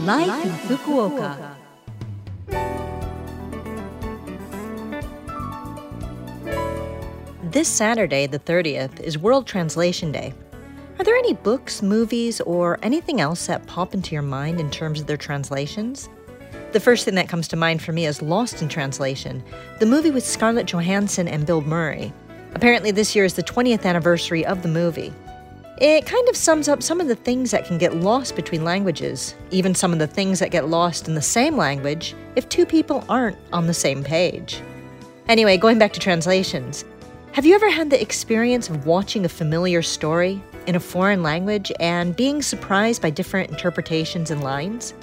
Life, in Fukuoka. This Saturday, the 30th, is World Translation Day. Are there any books, movies, or anything else that pop into your mind in terms of their translations? The first thing that comes to mind for me is Lost in Translation, the movie with Scarlett Johansson and Bill Murray. Apparently, this year is the 20th anniversary of the movie. It kind of sums up some of the things that can get lost between languages, even some of the things that get lost in the same language if two people aren't on the same page. Anyway, going back to translations, have you ever had the experience of watching a familiar story in a foreign language and being surprised by different interpretations and lines?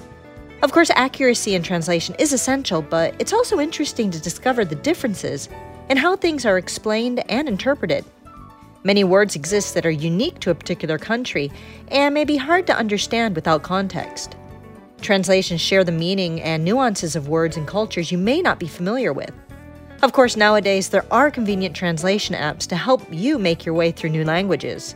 Of course, accuracy in translation is essential, but it's also interesting to discover the differences in how things are explained and interpreted. Many words exist that are unique to a particular country and may be hard to understand without context. Translations share the meaning and nuances of words and cultures you may not be familiar with. Of course, nowadays there are convenient translation apps to help you make your way through new languages.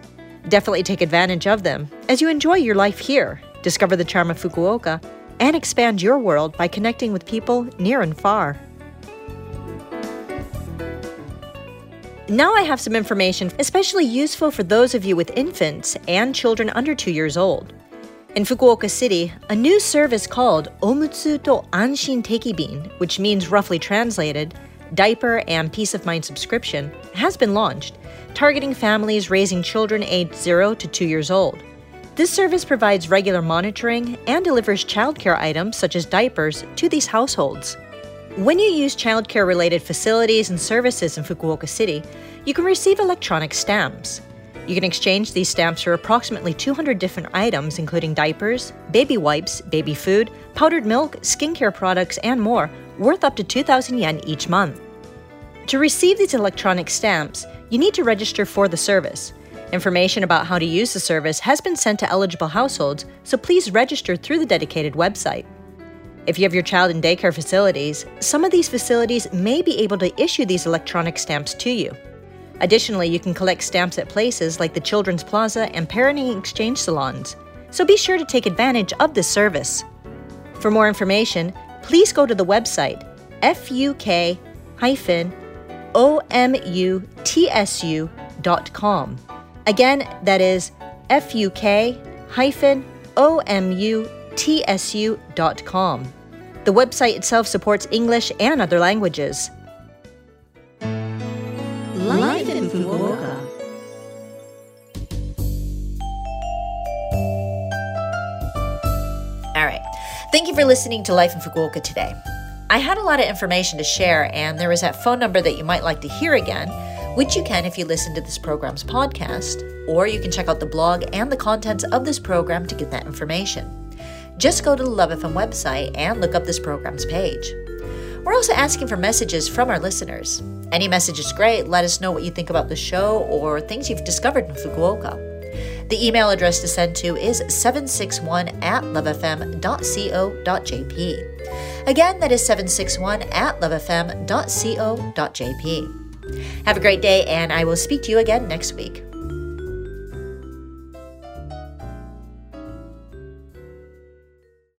Definitely take advantage of them as you enjoy your life here, discover the charm of Fukuoka, and expand your world by connecting with people near and far. Now I have some information especially useful for those of you with infants and children under 2 years old. In Fukuoka City, a new service called Omutsu to Anshin Tekibin, which means roughly translated, diaper and peace of mind subscription, has been launched, targeting families raising children aged 0 to 2 years old. This service provides regular monitoring and delivers childcare items such as diapers to these households. When you use childcare related facilities and services in Fukuoka City, you can receive electronic stamps. You can exchange these stamps for approximately 200 different items, including diapers, baby wipes, baby food, powdered milk, skincare products, and more, worth up to 2,000 yen each month. To receive these electronic stamps, you need to register for the service. Information about how to use the service has been sent to eligible households, so please register through the dedicated website. If you have your child in daycare facilities, some of these facilities may be able to issue these electronic stamps to you. Additionally, you can collect stamps at places like the Children's Plaza and parenting exchange salons, so be sure to take advantage of this service. For more information, please go to the website fuk-omutsu.com. Again, that is fuk-omutsu.com. The website itself supports English and other languages. Life in Fukuoka. All right. Thank you for listening to Life in Fukuoka today. I had a lot of information to share, and there is that phone number that you might like to hear again, which you can if you listen to this program's podcast, or you can check out the blog and the contents of this program to get that information just go to the Love FM website and look up this program's page. We're also asking for messages from our listeners. Any message is great. Let us know what you think about the show or things you've discovered in Fukuoka. The email address to send to is 761 at lovefm.co.jp. Again, that is 761 at lovefm.co.jp. Have a great day, and I will speak to you again next week.